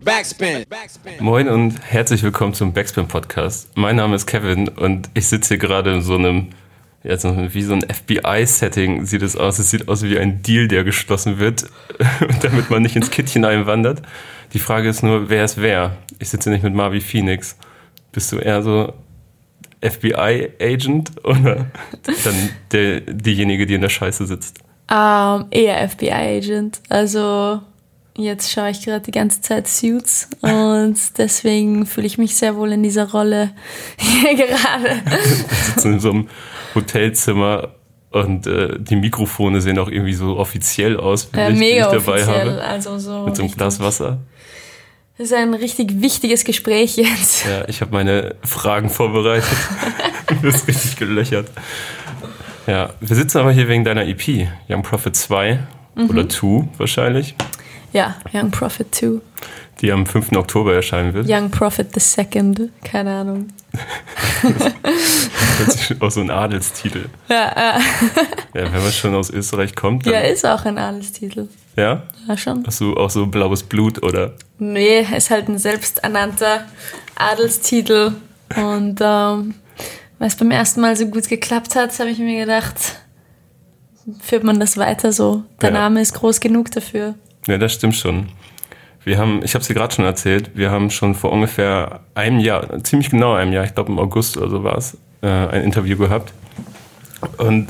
Backspin. Moin und herzlich willkommen zum Backspin Podcast. Mein Name ist Kevin und ich sitze hier gerade in so einem, ja, so wie so ein FBI-Setting sieht es aus. Es sieht aus wie ein Deal, der geschlossen wird, damit man nicht ins Kittchen einwandert. Die Frage ist nur, wer ist wer? Ich sitze nicht mit Marvi Phoenix. Bist du eher so FBI-Agent oder dann der, diejenige, die in der Scheiße sitzt? Ähm, eher FBI-Agent. Also jetzt schaue ich gerade die ganze Zeit Suits und deswegen fühle ich mich sehr wohl in dieser Rolle hier gerade. Wir sitzen in so einem Hotelzimmer und äh, die Mikrofone sehen auch irgendwie so offiziell aus, wie Äh, ich, die ich mega dabei offiziell. habe. Also so Mit so einem Glas Wasser. Das ist ein richtig wichtiges Gespräch jetzt. Ja, ich habe meine Fragen vorbereitet. du bist richtig gelöchert. Ja, wir sitzen aber hier wegen deiner EP, Young Prophet 2 Mhm. oder 2 wahrscheinlich, Ja, Young Prophet 2. die am 5. Oktober erscheinen wird. Young Prophet the Second. Keine Ahnung. Das ist auch so ein Adelstitel. Ja, äh, Ja, wenn man schon aus Österreich kommt, ja, ist auch ein Adelstitel. ja? Ja, schon. Hast du auch so blaues Blut oder? Nee, ist halt ein selbsternannter Adelstitel. Und ähm, weil es beim ersten Mal so gut geklappt hat, habe ich mir gedacht, führt man das weiter so. Der Ja. Name ist groß genug dafür. Ja, das stimmt schon. Wir haben, ich habe es dir gerade schon erzählt, wir haben schon vor ungefähr einem Jahr, ziemlich genau einem Jahr, ich glaube im August oder so war es, äh, ein Interview gehabt. Und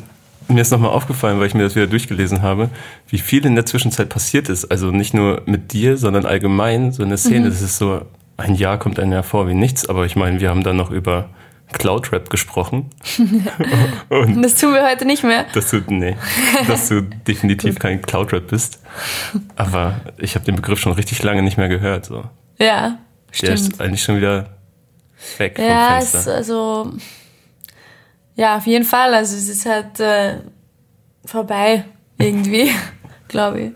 mir ist nochmal aufgefallen, weil ich mir das wieder durchgelesen habe, wie viel in der Zwischenzeit passiert ist. Also nicht nur mit dir, sondern allgemein so in der Szene. Das ist so, ein Jahr kommt einem ja vor wie nichts, aber ich meine, wir haben dann noch über Cloud-Rap gesprochen. Und das tun wir heute nicht mehr. Dass du, nee, dass du definitiv kein Cloud-Rap bist. Aber ich habe den Begriff schon richtig lange nicht mehr gehört. So. Ja, Der stimmt. ist eigentlich schon wieder weg Ja, vom es, Fenster. also, ja, auf jeden Fall. Also es ist halt äh, vorbei irgendwie, glaube ich.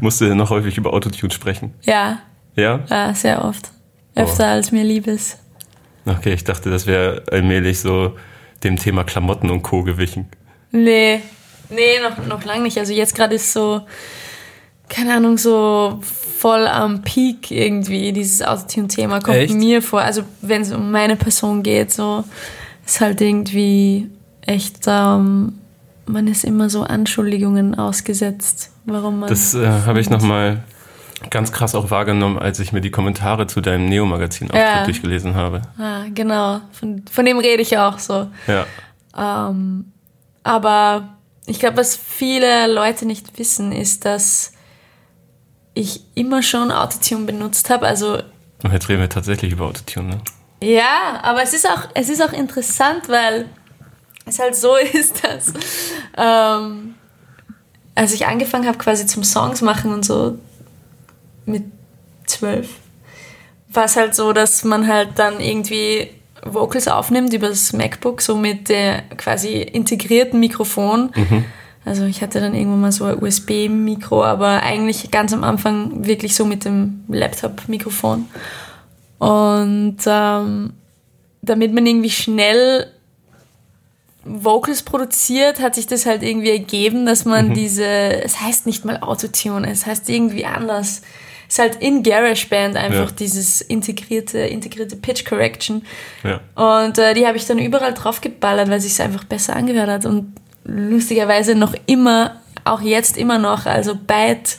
Musst du noch häufig über Autotune sprechen? Ja, Ja? ja, sehr oft. Öfter als mir lieb ist. Okay, ich dachte, das wäre allmählich so dem Thema Klamotten und Co. gewichen. Nee, nee, noch, noch lange nicht. Also jetzt gerade ist so, keine Ahnung, so voll am Peak irgendwie, dieses Autotune-Thema kommt Echt? mir vor. Also wenn es um meine Person geht, so ist halt irgendwie echt, ähm, man ist immer so Anschuldigungen ausgesetzt, warum man... Das äh, habe ich nochmal ganz krass auch wahrgenommen, als ich mir die Kommentare zu deinem Neo-Magazin-Auftritt Ja. durchgelesen habe. Ah, genau, von, von dem rede ich auch so. Ja. Ähm, aber ich glaube, was viele Leute nicht wissen, ist, dass ich immer schon Autotune benutzt habe. Also Und jetzt reden wir tatsächlich über Autotune, ne? ja, aber es ist auch, es ist auch interessant, weil es halt so ist, dass ähm, als ich angefangen habe, quasi zum Songs machen und so mit zwölf, war es halt so, dass man halt dann irgendwie Vocals aufnimmt über das MacBook, so mit der quasi integrierten Mikrofon. Also ich hatte dann irgendwann mal so ein USB-Mikro, aber eigentlich ganz am Anfang wirklich so mit dem Laptop-Mikrofon. Und ähm, damit man irgendwie schnell Vocals produziert, hat sich das halt irgendwie ergeben, dass man diese, es heißt nicht mal Autotune, es heißt irgendwie anders. Ist halt in GarageBand einfach Ja. dieses integrierte, integrierte Pitch Correction. Ja. Und äh, die habe ich dann überall drauf geballert, weil sich einfach besser angehört hat. Und lustigerweise noch immer, auch jetzt immer noch, also Byte,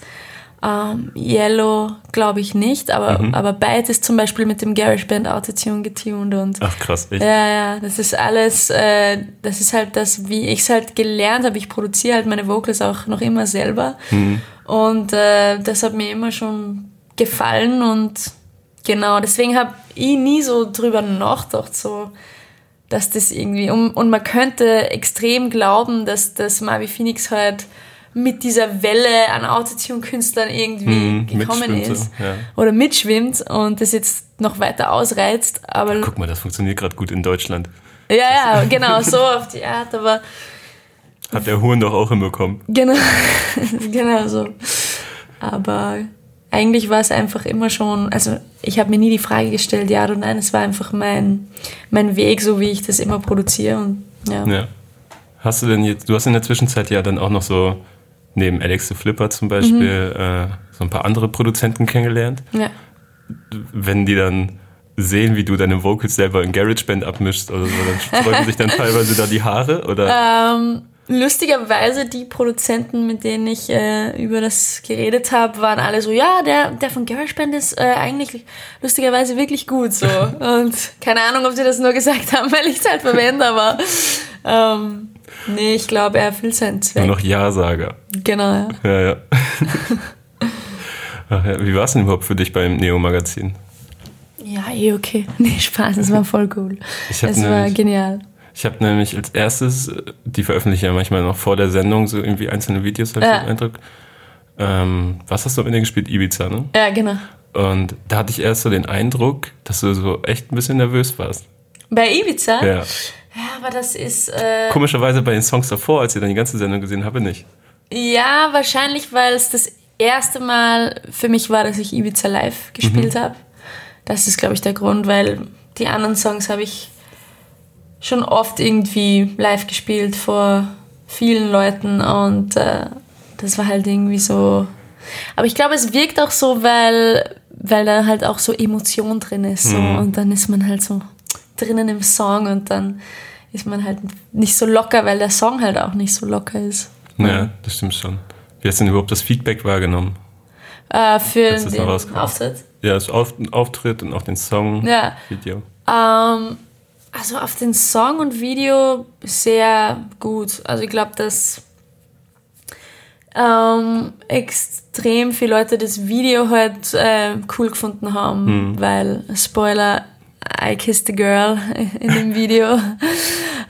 ähm, Yellow glaube ich nicht, aber, aber Byte ist zum Beispiel mit dem GarageBand Autotune getuned und Ach krass, echt? ja, ja, das ist alles, äh, das ist halt das, wie ich es halt gelernt habe. Ich produziere halt meine Vocals auch noch immer selber. Und äh, das hat mir immer schon gefallen und genau, deswegen habe ich nie so drüber nachgedacht, so, dass das irgendwie, und, und man könnte extrem glauben, dass das Marvi Phoenix halt mit dieser Welle an Autotune-Künstlern irgendwie Mhm, gekommen ist. so, ja. Oder mitschwimmt und das jetzt noch weiter ausreizt. Aber Guck mal, das funktioniert gerade gut in Deutschland. ja, ja, genau, so auf die Art, aber Hat der Huren doch auch hinbekommen. genau, genau so. Aber eigentlich war es einfach immer schon, also ich habe mir nie die Frage gestellt, ja oder nein, es war einfach mein, mein Weg, so wie ich das immer produziere und ja. Ja. Hast du denn jetzt, du hast in der Zwischenzeit ja dann auch noch so, neben Alex the Flipper zum Beispiel, Mhm. äh, so ein paar andere Produzenten kennengelernt. ja. wenn die dann sehen, wie du deine Vocals selber in GarageBand abmischst oder so, dann sträuben sich dann teilweise da die Haare oder? Ähm, lustigerweise die Produzenten, mit denen ich äh, über das geredet habe, waren alle so, ja, der, der von GarageBand ist äh, eigentlich lustigerweise wirklich gut so. Und keine Ahnung, ob sie das nur gesagt haben, weil ich es halt verwende, aber ähm, nee, ich glaube, er erfüllt seinen Zweck. Nur noch Ja-Sager. Genau, ja. Ja, ja. Ach ja. Wie war es denn überhaupt für dich beim Neo-Magazin? Ja, eh okay. Nee, Spaß, es war voll cool. Es war nämlich- genial. Ich habe nämlich als erstes, äh, die veröffentlichen ja manchmal noch vor der Sendung so irgendwie einzelne Videos, habe ich Ja. den Eindruck. Ähm, was hast du am Ende gespielt? Ibiza, ne? Ja, genau. Und da hatte ich erst so den Eindruck, dass du so echt ein bisschen nervös warst. Bei Ibiza? Ja. Aber das ist. Äh, Komischerweise bei den Songs davor, als ich dann die ganze Sendung gesehen habe, nicht. Ja, wahrscheinlich, weil es das erste Mal für mich war, dass ich Ibiza live gespielt habe. Das ist, glaube ich, der Grund, weil die anderen Songs habe ich schon oft irgendwie live gespielt vor vielen Leuten und äh, das war halt irgendwie so. Aber ich glaube, es wirkt auch so, weil, weil da halt auch so Emotion drin ist. So, Und dann ist man halt so drinnen im Song und dann ist man halt nicht so locker, weil der Song halt auch nicht so locker ist. Ja, das stimmt schon. Wie hast du denn überhaupt das Feedback wahrgenommen? Äh, für den. Auftritt. Ja, das Auf Auftritt und auch den Song, Ja. Video. Ähm, also auf den Song und Video sehr gut. Also ich glaube, dass ähm, extrem viele Leute das Video halt äh, cool gefunden haben, weil Spoiler, I kissed a girl in dem Video.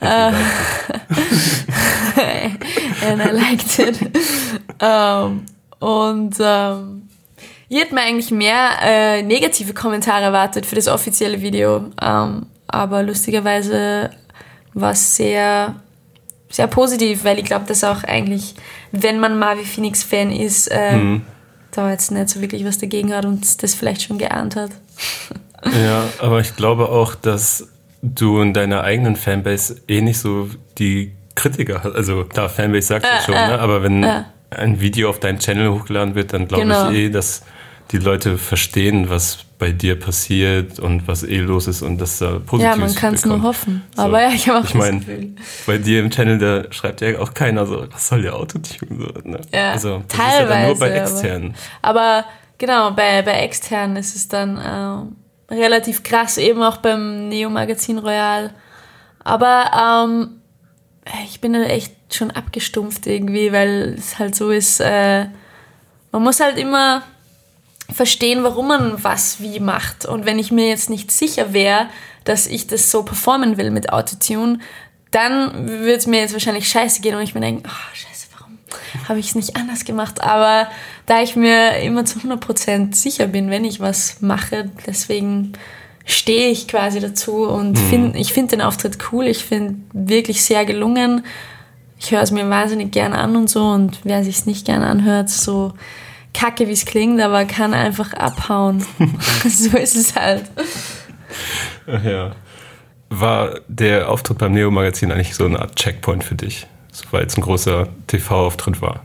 And I liked it. Ähm, und ähm, ich hätte mir eigentlich mehr äh, negative Kommentare erwartet für das offizielle Video. Ähm, aber lustigerweise war es sehr, sehr positiv, weil ich glaube, dass auch eigentlich, wenn man Marvi Phoenix-Fan ist, äh, da jetzt nicht so wirklich was dagegen hat und das vielleicht schon geahnt hat. Ja, aber ich glaube auch, dass du in deiner eigenen Fanbase eh nicht so die Kritiker hast. Also klar, Fanbase sagt ja Äh, schon, äh, ne? aber wenn äh. ein Video auf deinen Channel hochgeladen wird, dann glaube Genau. ich eh, dass die Leute verstehen, was bei dir passiert und was eh los ist und dass da positiv Ja, man kann es nur hoffen. So. Aber ja, ich habe auch Ich das meine, Gefühl. bei dir im Channel, da schreibt ja auch keiner so, was soll der Autotune? So, ne? Ja, also, das teilweise. ist ja dann nur bei aber- externen. Aber genau, bei, bei externen ist es dann äh, relativ krass, eben auch beim Neo Magazin Royal. Aber ähm, ich bin echt schon abgestumpft irgendwie, weil es halt so ist, äh, man muss halt immer verstehen, warum man was wie macht. Und wenn ich mir jetzt nicht sicher wäre, dass ich das so performen will mit Autotune, dann würde es mir jetzt wahrscheinlich scheiße gehen und ich mir denken, oh, scheiße, habe ich es nicht anders gemacht? Aber da ich mir immer zu 100% sicher bin, wenn ich was mache, deswegen stehe ich quasi dazu und find, ich finde den Auftritt cool, ich finde wirklich sehr gelungen. Ich höre es mir wahnsinnig gern an und so und wer sich es nicht gern anhört, so kacke wie es klingt, aber kann einfach abhauen. so ist es halt. Ach ja. War der Auftritt beim Neo-Magazin eigentlich so eine Art Checkpoint für dich? Weil es ein großer TV-Auftritt war.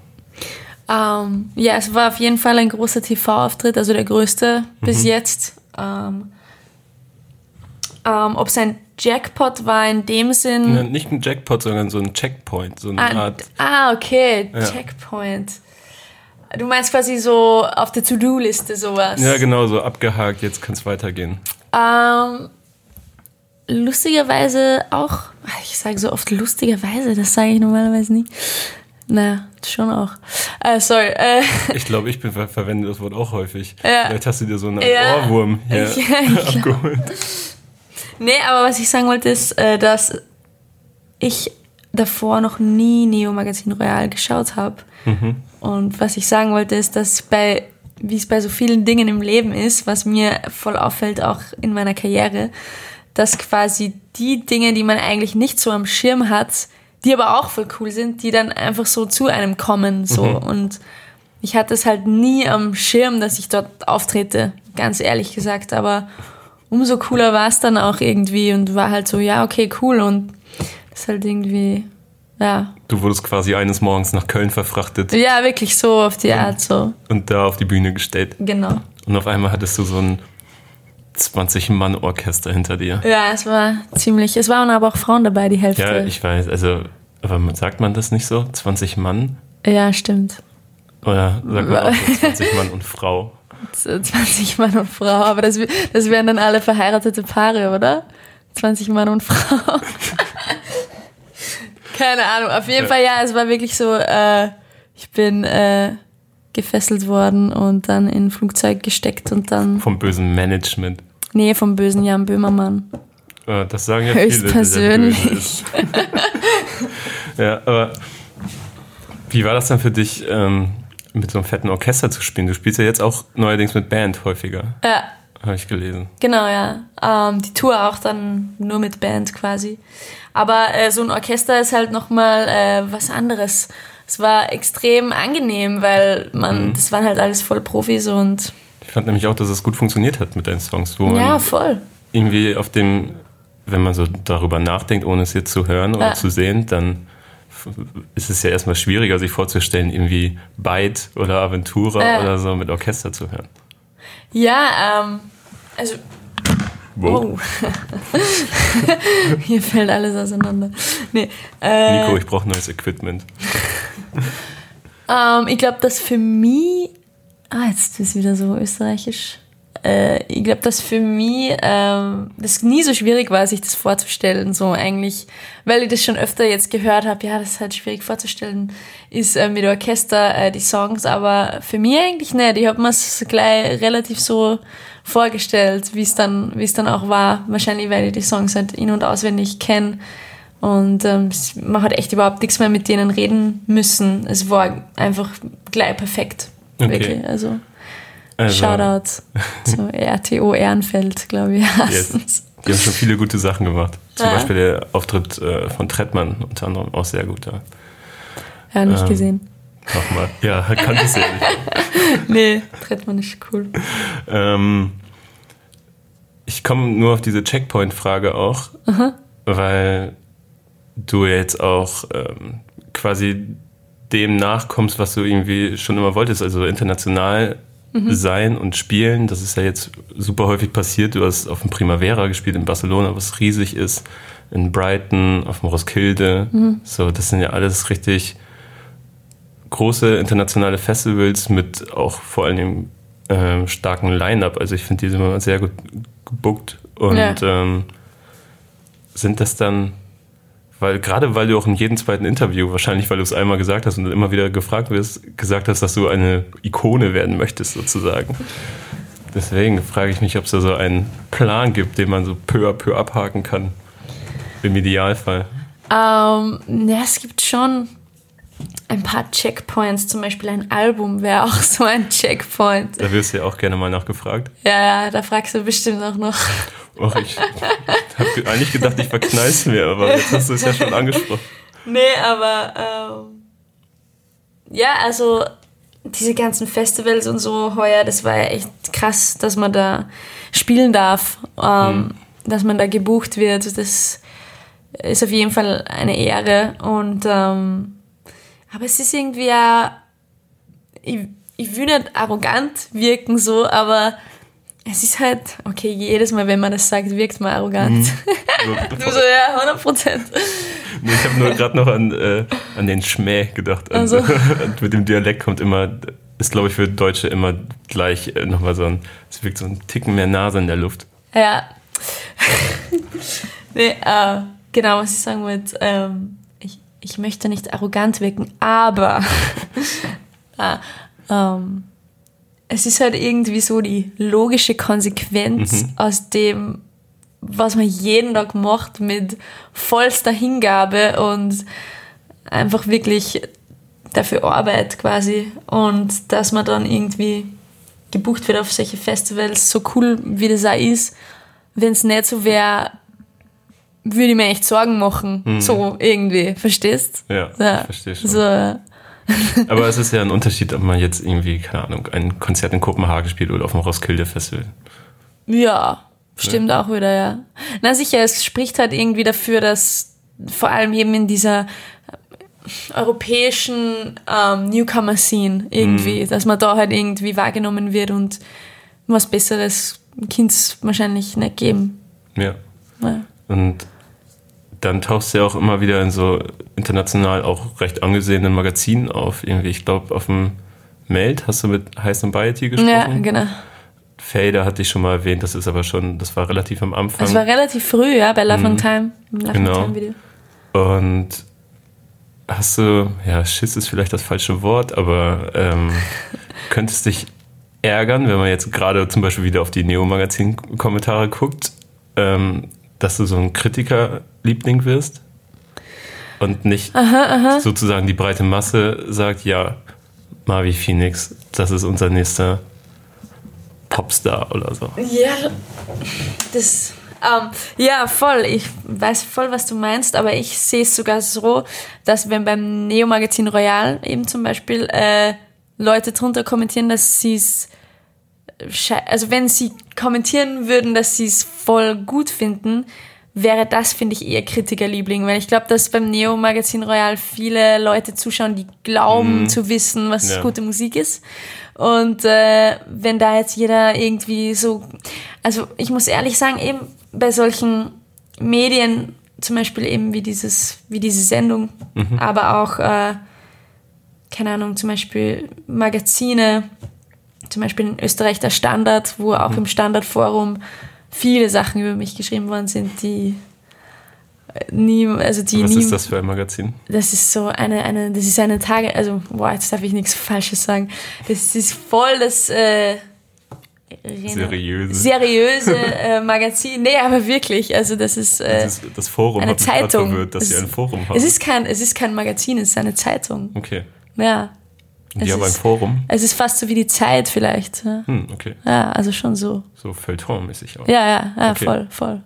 Ähm, ja, es war auf jeden Fall ein großer TV-Auftritt, also der größte bis jetzt. Ähm, ähm, Ob es ein Jackpot war in dem Sinn. Ne, Nicht ein Jackpot, sondern so ein Checkpoint. So eine Ah, Art. ah, okay, Ja. Checkpoint. Du meinst quasi so auf der To-Do-Liste sowas. Ja, genau, so abgehakt, jetzt kann es weitergehen. Ähm, lustigerweise auch, ich sage so oft lustigerweise, das sage ich normalerweise nicht. Naja, schon auch. Äh, sorry. Äh, Ich glaube, ich ver verwende das Wort auch häufig. Ja. Vielleicht hast du dir so einen Ja. Ohrwurm hier ja, abgeholt. nee, aber was ich sagen wollte ist, äh, dass ich davor noch nie Neo Magazin Royal geschaut habe. Und was ich sagen wollte ist, dass bei, wie es bei so vielen Dingen im Leben ist, was mir voll auffällt, auch in meiner Karriere, dass quasi die Dinge, die man eigentlich nicht so am Schirm hat, die aber auch voll cool sind, die dann einfach so zu einem kommen, so. Und ich hatte es halt nie am Schirm, dass ich dort auftrete, ganz ehrlich gesagt, aber umso cooler war es dann auch irgendwie und war halt so, ja, okay, cool und das ist halt irgendwie, ja, Du wurdest quasi eines Morgens nach Köln verfrachtet ja, wirklich so auf die Art, so, und da auf die Bühne gestellt. genau. Und auf einmal hattest du so ein 20-Mann-Orchester hinter dir. Ja, es war ziemlich. Es waren aber auch Frauen dabei, die Hälfte. Ja, ich weiß. Also, aber sagt man das nicht so? 20 Mann? Ja, stimmt. Oder sagt man auch so 20 Mann und Frau? 20 Mann und Frau, aber das, das wären dann alle verheiratete Paare, oder? 20 Mann und Frau. Keine Ahnung. Auf jeden ja. Fall, ja, es war wirklich so, äh, ich bin äh, gefesselt worden und dann in ein Flugzeug gesteckt und dann. Vom bösen Management. Nee, vom bösen Jan Böhmermann. Äh, das sagen ja Höchst viele. persönlich. ja, aber wie war das dann für dich, ähm, mit so einem fetten Orchester zu spielen? Du spielst ja jetzt auch neuerdings mit Band häufiger. Ja. Habe ich gelesen. Genau, ja. Ähm, die Tour auch dann nur mit Band quasi. Aber äh, so ein Orchester ist halt nochmal äh, was anderes. Es war extrem angenehm, weil man, mhm. das waren halt alles voll Profis und. Ich fand nämlich auch, dass es gut funktioniert hat mit deinen Songs. Wo ja, voll. Irgendwie auf dem, wenn man so darüber nachdenkt, ohne es jetzt zu hören oder ja. zu sehen, dann ist es ja erstmal schwieriger, sich vorzustellen, irgendwie Byte oder Aventura äh. oder so mit Orchester zu hören. Ja, ähm, also. Wow. Oh. Hier fällt alles auseinander. Nee, äh, Nico, ich brauche neues Equipment. ähm, ich glaube, dass für mich. Ah, jetzt ist es wieder so österreichisch äh, ich glaube, dass für mich ähm, das nie so schwierig war, sich das vorzustellen. So eigentlich, weil ich das schon öfter jetzt gehört habe, ja, das ist halt schwierig vorzustellen, ist äh, mit Orchester äh, die Songs, aber für mich eigentlich nicht. Ich habe mir es gleich relativ so vorgestellt, wie es dann, wie es dann auch war. Wahrscheinlich, weil ich die Songs halt in- und auswendig kenne. Und ähm, man hat echt überhaupt nichts mehr mit denen reden müssen. Es war einfach gleich perfekt. Okay. Wirklich. Also. Also, Shoutout zu RTO Ehrenfeld, glaube ich. Yes. Die haben schon viele gute Sachen gemacht. Zum ja. Beispiel der Auftritt äh, von Trettmann unter anderem auch sehr gut. Ja, ja nicht ähm, gesehen. Nochmal. Ja, kannte ich ja nicht. nee, Trettmann ist cool. Ähm, ich komme nur auf diese Checkpoint-Frage auch, Aha. weil du jetzt auch ähm, quasi dem nachkommst, was du irgendwie schon immer wolltest, also international mhm. sein und spielen. Das ist ja jetzt super häufig passiert. Du hast auf dem Primavera gespielt in Barcelona, was riesig ist, in Brighton, auf dem Roskilde. Mhm. So, das sind ja alles richtig große internationale Festivals mit auch vor allem äh, starken Line-up. Also ich finde die sind immer sehr gut gebuckt und ja. ähm, sind das dann weil gerade weil du auch in jedem zweiten Interview, wahrscheinlich weil du es einmal gesagt hast und immer wieder gefragt wirst, gesagt hast, dass du eine Ikone werden möchtest sozusagen. Deswegen frage ich mich, ob es da so einen Plan gibt, den man so peu à peu abhaken kann. Im Idealfall. Ähm, ja, es gibt schon ein paar Checkpoints. Zum Beispiel ein Album wäre auch so ein Checkpoint. Da wirst du ja auch gerne mal nachgefragt. Ja, ja, da fragst du bestimmt auch noch. Och, ich habe eigentlich gedacht, ich verknall's mir, aber jetzt hast du es ja schon angesprochen. Nee, aber ähm, ja, also diese ganzen Festivals und so heuer, das war ja echt krass, dass man da spielen darf, ähm, mhm. dass man da gebucht wird. Das ist auf jeden Fall eine Ehre und ähm, aber es ist irgendwie ja, ich, ich will nicht arrogant wirken so, aber es ist halt, okay, jedes Mal, wenn man das sagt, wirkt man arrogant. Mhm. du so, ja, 100 Prozent. Nee, ich habe nur gerade noch an, äh, an den Schmäh gedacht. Also. Und mit dem Dialekt kommt immer, ist glaube ich für Deutsche immer gleich äh, nochmal so ein, es wirkt so ein Ticken mehr Nase in der Luft. Ja. nee, äh, genau, was ich sagen wollte, ähm, ich, möchte nicht arrogant wirken, aber ah, ähm, es ist halt irgendwie so die logische Konsequenz mhm. aus dem, was man jeden Tag macht mit vollster Hingabe und einfach wirklich dafür Arbeit quasi und dass man dann irgendwie gebucht wird auf solche Festivals, so cool wie das auch ist, wenn es nicht so wäre, würde ich mir echt Sorgen machen, mhm. so irgendwie, verstehst? Ja, ja. ich verstehe schon. So, aber es ist ja ein Unterschied, ob man jetzt irgendwie, keine Ahnung, ein Konzert in Kopenhagen spielt oder auf dem Roskilde Festival. Ja, stimmt ja. auch wieder, ja. Na sicher, es spricht halt irgendwie dafür, dass vor allem eben in dieser europäischen ähm, Newcomer-Scene irgendwie, mhm. dass man da halt irgendwie wahrgenommen wird und was Besseres Kind wahrscheinlich nicht geben. Ja. Ja. Und dann tauchst du ja auch immer wieder in so international auch recht angesehenen Magazinen auf. Irgendwie, ich glaube, auf dem Meld hast du mit Heiß und Biety gesprochen. Ja, genau. Fader hatte ich schon mal erwähnt, das ist aber schon, das war relativ am Anfang. Das war relativ früh, ja, bei Love Mhm. Time. im Love Genau. Time Video. Und hast du, ja, Schiss ist vielleicht das falsche Wort, aber ähm, könntest dich ärgern, wenn man jetzt gerade zum Beispiel wieder auf die Neo-Magazin-Kommentare guckt, ähm, dass du so ein Kritikerliebling wirst und nicht sozusagen die breite Masse sagt, ja, Marvi Phoenix, das ist unser nächster Popstar oder so. Ja, das. Ähm, ja, voll. Ich weiß voll, was du meinst, aber ich sehe es sogar so, dass wenn beim Neo-Magazin Royal eben zum Beispiel äh, Leute drunter kommentieren, dass sie es also wenn sie kommentieren würden, dass sie es voll gut finden, wäre das, finde ich, eher Kritikerliebling, weil ich glaube, dass beim Neo-Magazin Royal viele Leute zuschauen, die glauben zu wissen, was Ja. gute Musik ist. Und äh, wenn da jetzt jeder irgendwie so, also ich muss ehrlich sagen, eben bei solchen Medien, zum Beispiel eben wie dieses, wie diese Sendung, aber auch, äh, keine Ahnung, zum Beispiel Magazine, zum Beispiel in Österreich der Standard, wo auch im Standardforum viele Sachen über mich geschrieben worden sind, die äh, nie, also die Was nie, ist das für ein Magazin? das ist so eine, eine, das ist eine Tage, also, boah, jetzt darf ich nichts Falsches sagen. Das ist voll das, äh, Seriöse. seriöse äh, Magazin. Nee, aber wirklich, also das ist, äh, Das, ist, das Forum eine Zeitung. verwirrt, dass Es sie ein ist- Forum haben. es ist kein, es ist kein Magazin, es ist eine Zeitung. okay. Ja. Die Es haben ein ist- Forum. Es ist fast so wie die Zeit vielleicht. Ja, Hm, okay. ja also schon so. So Feuilleton-mäßig auch. Ja, ja, ja, Okay. voll, voll.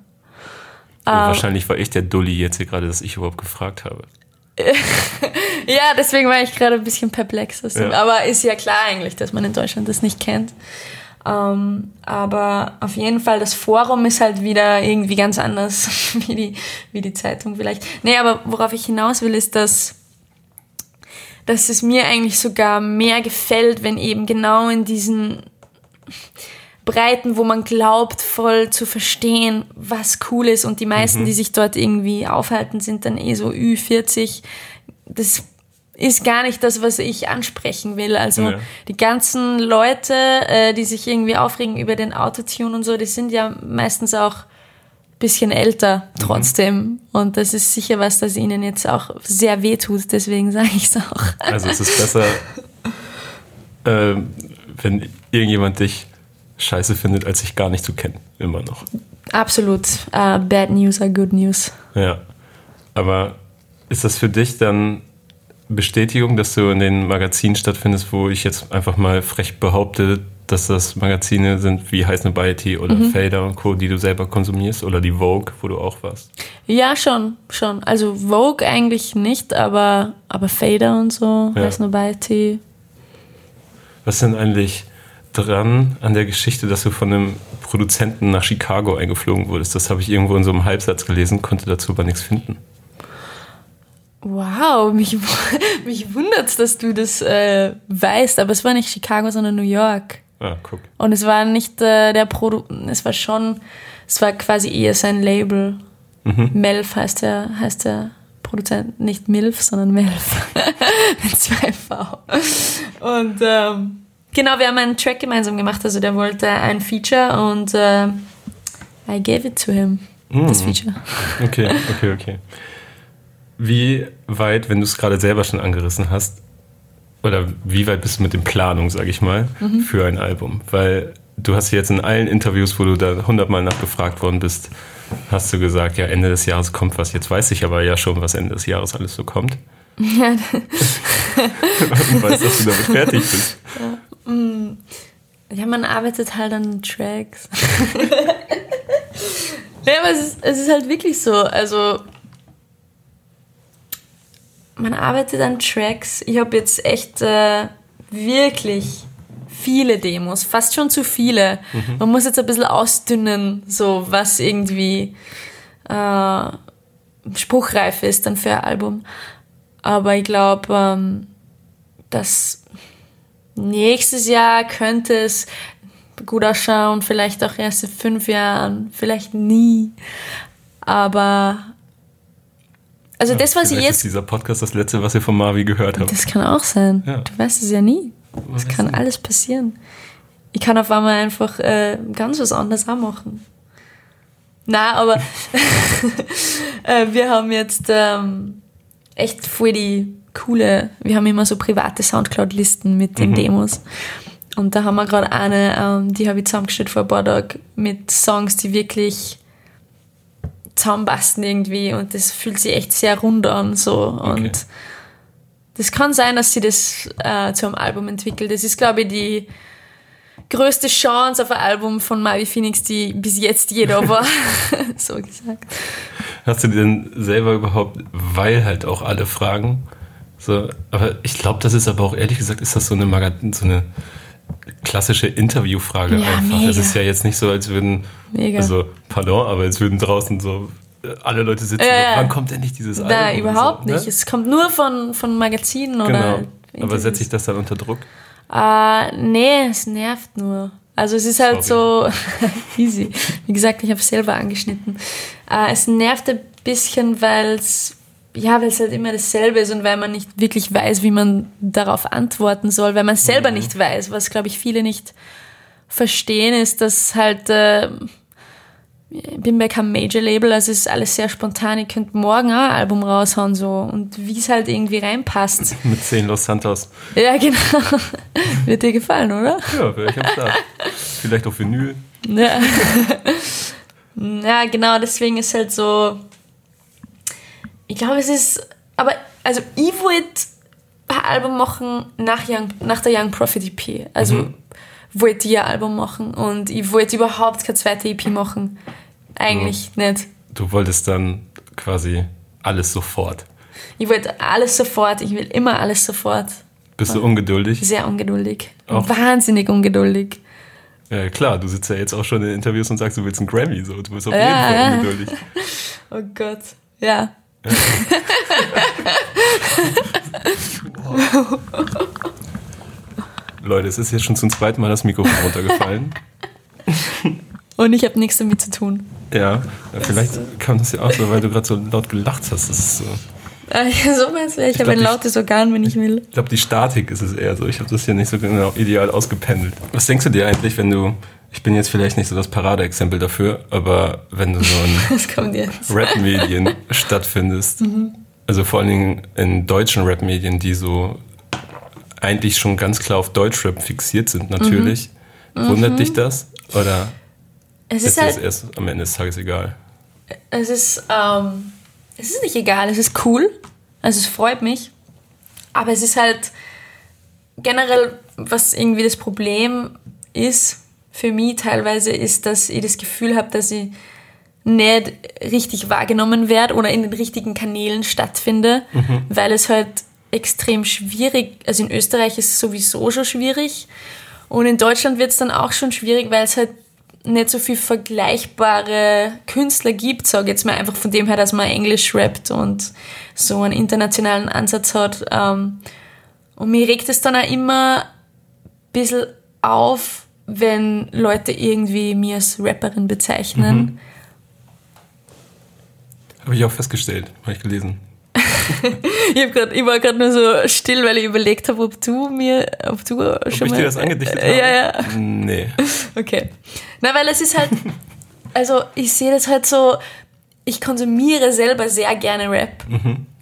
Oh, Ah. wahrscheinlich war ich der Dulli jetzt hier gerade, dass ich überhaupt gefragt habe. Ja, deswegen war ich gerade ein bisschen perplex. Ja. Aber ist ja klar eigentlich, dass man in Deutschland das nicht kennt. Ähm, aber auf jeden Fall, das Forum ist halt wieder irgendwie ganz anders wie die, wie die Zeitung vielleicht. Nee, aber worauf ich hinaus will, ist, dass, dass es mir eigentlich sogar mehr gefällt, wenn eben genau in diesen Breiten, wo man glaubt, voll zu verstehen, was cool ist. Und die meisten, die sich dort irgendwie aufhalten, sind dann eh so Ü40. Das ist gar nicht das, was ich ansprechen will. Also Ja. die ganzen Leute, äh, die sich irgendwie aufregen über den Autotune und so, die sind ja meistens auch bisschen älter trotzdem. Und das ist sicher was, das ihnen jetzt auch sehr weh tut. Deswegen sage ich es auch. Also es ist besser, ähm, wenn irgendjemand dich scheiße findet, als sich gar nicht zu kennen. Immer noch. Absolut. Uh, bad news are good news. Ja. Aber ist das für dich dann Bestätigung, dass du in den Magazinen stattfindest, wo ich jetzt einfach mal frech behaupte, dass das Magazine sind wie Heiß Biety oder Fader und Co., die du selber konsumierst oder die Vogue, wo du auch warst? Ja, schon, schon. Also Vogue eigentlich nicht, aber, aber Fader und so, Ja. Heiß Nobody. Was ist denn eigentlich dran an der Geschichte, dass du von einem Produzenten nach Chicago eingeflogen wurdest? Das habe ich irgendwo in so einem Halbsatz gelesen, konnte dazu aber nichts finden. Wow, mich, mich wundert dass du das äh, weißt, aber es war nicht Chicago, sondern New York. Ah, guck. Und es war nicht äh, der Produ es war schon, es war quasi eher sein Label. Melf heißt der, heißt der Produzent, nicht Milf, sondern Melf. Mit zwei V. Und ähm, genau, wir haben einen Track gemeinsam gemacht, also der wollte ein Feature und äh, I gave it to him, das Feature. Okay, okay, okay. Wie weit, wenn du es gerade selber schon angerissen hast, oder wie weit bist du mit den Planungen, sage ich mal, für ein Album? Weil du hast jetzt in allen Interviews, wo du da hundertmal nachgefragt worden bist, hast du gesagt, ja, Ende des Jahres kommt was. Jetzt weiß ich aber ja schon, was Ende des Jahres alles so kommt. Ja, Und weiß, dass du damit fertig bist. Ja, man arbeitet halt an Tracks. ja, aber es ist, es ist halt wirklich so. Also, man arbeitet an Tracks. Ich habe jetzt echt äh, wirklich viele Demos, fast schon zu viele. Man muss jetzt ein bisschen ausdünnen, so was irgendwie äh, spruchreif ist dann für ein Album. Aber ich glaube, ähm, dass nächstes Jahr könnte es gut ausschauen, vielleicht auch erst in fünf Jahren, vielleicht nie. Aber also Ja, das, was ich jetzt ist dieser Podcast das letzte, was ihr von Marvi gehört habt. Das kann auch sein. Ja. Du weißt es ja nie. Das weiß kann nicht. alles passieren. Ich kann auf einmal einfach äh, ganz was anderes auch machen. Na, aber äh, wir haben jetzt ähm, echt voll die coole, wir haben immer so private Soundcloud-Listen mit den Demos. Und da haben wir gerade eine, ähm, die habe ich zusammengestellt vor ein paar Tagen, mit Songs, die wirklich zusammenpassen irgendwie und das fühlt sich echt sehr rund an so Okay. und das kann sein, dass sie das äh, zu einem Album entwickelt. Das ist, glaube ich, die größte Chance auf ein Album von Marvi Phoenix, die bis jetzt jeder war. so gesagt. Hast du denn selber überhaupt, weil halt auch alle fragen, so, aber ich glaube, das ist aber auch ehrlich gesagt, ist das so eine, Maga so eine klassische Interviewfrage Ja, einfach. mega. Es ist ja jetzt nicht so, als würden, Mega. also, pardon, aber als würden draußen so äh, alle Leute sitzen, Ja, so, wann kommt endlich dieses Album? Nein, überhaupt so, ne? nicht. Es kommt nur von, von Magazinen oder. Genau. Aber Interviews. setze ich das dann unter Druck? Äh, nee, es nervt nur. Also es ist halt so easy. Wie gesagt, ich habe selber angeschnitten. Äh, es nervt ein bisschen, weil es ja, weil es halt immer dasselbe ist und weil man nicht wirklich weiß, wie man darauf antworten soll, weil man selber nicht weiß, was glaube ich viele nicht verstehen, ist, dass halt äh, ich bin bei keinem Major-Label, also ist alles sehr spontan. Ich könnte morgen auch ein Album raushauen so und wie es halt irgendwie reinpasst. Mit 10 Los Santos. Ja, genau. Wird dir gefallen, oder? Ja, wäre ich am Start. Vielleicht auch Vinyl. Ja. ja, genau, deswegen ist halt so. Ich glaube, es ist. Aber, also, ich wollte ein Album machen nach, Young, nach der Young Prophet EP. Also, wollte ich ein Album machen und ich wollte überhaupt keine zweite EP machen. Eigentlich nicht. Du wolltest dann quasi alles sofort. Ich wollte alles sofort, ich will immer alles sofort. Bist du ungeduldig? Sehr ungeduldig. Auch. Wahnsinnig ungeduldig. Ja, klar, du sitzt ja jetzt auch schon in Interviews und sagst, du willst einen Grammy. So. Du bist auf Ja, jeden Fall ungeduldig. Oh Gott. Ja. Leute, es ist jetzt schon zum zweiten Mal das Mikrofon runtergefallen. Und ich habe nichts damit zu tun. ja, vielleicht kam das ja auch so, weil du gerade so laut gelacht hast. Das ist so. Äh, so meinst du, ja, ich, habe ein lautes Organ, wenn ich will. Ich glaube, die Statik ist es eher so. Ich habe das hier nicht so genau ideal ausgependelt. Was denkst du dir eigentlich, wenn du. Ich bin jetzt vielleicht nicht so das Paradeexempel dafür, aber wenn du so jetzt. Rap-Medien stattfindest. Also vor allen Dingen in deutschen Rap-Medien, die so eigentlich schon ganz klar auf Deutschrap fixiert sind, natürlich. Wundert dich das? Oder Es ist halt, erst am Ende des Tages egal? es ist, ähm, es ist nicht egal, es ist cool. Also es freut mich. Aber es ist halt generell, was irgendwie das Problem ist, für mich teilweise, ist, dass ich das Gefühl habe, dass ich nicht richtig wahrgenommen werde oder in den richtigen Kanälen stattfinde, weil es halt extrem schwierig, also in Österreich ist es sowieso schon schwierig und in Deutschland wird es dann auch schon schwierig, weil es halt nicht so viel vergleichbare Künstler gibt, sage jetzt mal einfach von dem her, dass man Englisch rappt und so einen internationalen Ansatz hat. Ähm, und mir regt es dann auch immer ein bisschen auf, wenn Leute irgendwie mir als Rapperin bezeichnen. Habe ich auch festgestellt, habe ich gelesen. Ich, grad, ich war gerade nur so still, weil ich überlegt habe, ob du mir, ob du Ob schon ich mal. dir das angedichtet Äh, habe? Ja, ja. Nee. Okay. Na, weil es ist halt, also ich sehe das halt so, ich konsumiere selber sehr gerne Rap.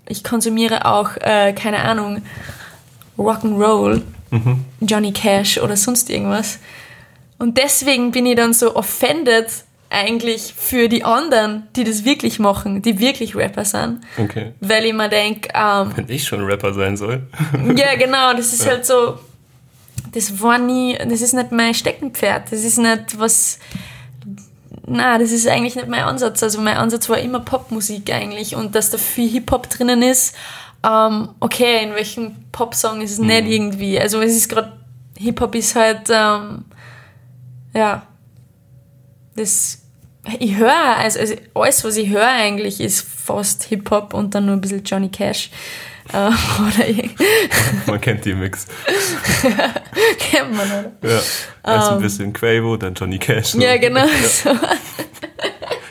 Ich konsumiere auch, äh, keine Ahnung, Rock'n'Roll, Johnny Cash oder sonst irgendwas. Und deswegen bin ich dann so offended eigentlich für die anderen, die das wirklich machen, die wirklich Rapper sind. Okay. Weil ich mir denke, ähm, Wenn ich schon Rapper sein soll. ja, genau, das ist halt so, das war nie, das ist nicht mein Steckenpferd, das ist nicht was, na, das ist eigentlich nicht mein Ansatz. Also mein Ansatz war immer Popmusik eigentlich und dass da viel Hip-Hop drinnen ist, ähm, okay, in welchem Popsong ist es nicht irgendwie, also es ist gerade, Hip-Hop ist halt, ähm, ja, das, ich höre, also, also alles, was ich höre eigentlich, ist fast Hip-Hop und dann nur ein bisschen Johnny Cash. Äh, Man kennt die Mix. kennt man, oder? Ja. Erst ein bisschen Quavo, dann Johnny Cash. Ähm. Ja, genau. So.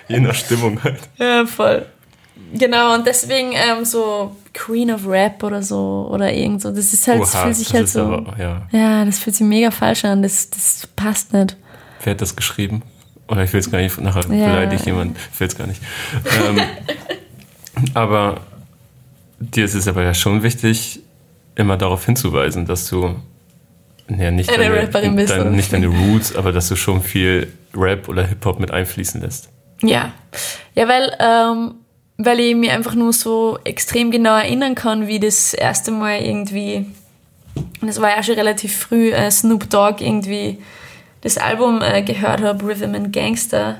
Je nach Stimmung halt. Ja, voll. Genau, und deswegen ähm, so Queen of Rap oder so oder irgend so. Das ist halt, das Oha, fühlt sich das halt so. aber, ja. ja, das fühlt sich mega falsch an. Das, das passt nicht. Wer hat das geschrieben? Oder ich will es gar nicht, nachher Ja. beleidigt jemand, ich will es gar nicht. Ähm, aber dir ist es aber ja schon wichtig, immer darauf hinzuweisen, dass du ja, nicht, Eine deine, dein, nicht deine Roots, aber dass du schon viel Rap oder Hip-Hop mit einfließen lässt. Ja. Ja, weil, ähm, weil ich mich einfach nur so extrem genau erinnern kann, wie das erste Mal irgendwie, und das war ja schon relativ früh, äh, Snoop Dogg irgendwie das Album äh, gehört habe, Rhythm and Gangster,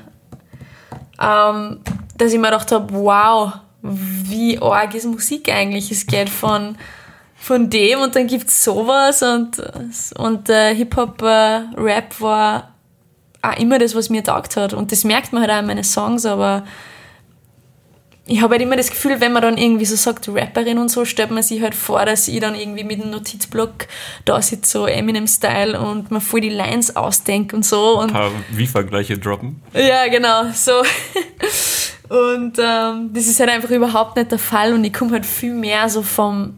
ähm, dass ich mir gedacht habe, wow, wie arg ist Musik eigentlich? Es geht von, von dem und dann gibt es sowas und, und äh, Hip-Hop-Rap war auch immer das, was mir taugt hat. Und das merkt man halt auch in meinen Songs, aber ich habe halt immer das Gefühl, wenn man dann irgendwie so sagt, Rapperin und so, stellt man sich halt vor, dass ich dann irgendwie mit einem Notizblock da sitze, so Eminem-Style und mir voll die Lines ausdenke und so. Und Ein paar Wie-Vergleiche droppen. ja, genau, so. Und ähm, das ist halt einfach überhaupt nicht der Fall und ich komme halt viel mehr so vom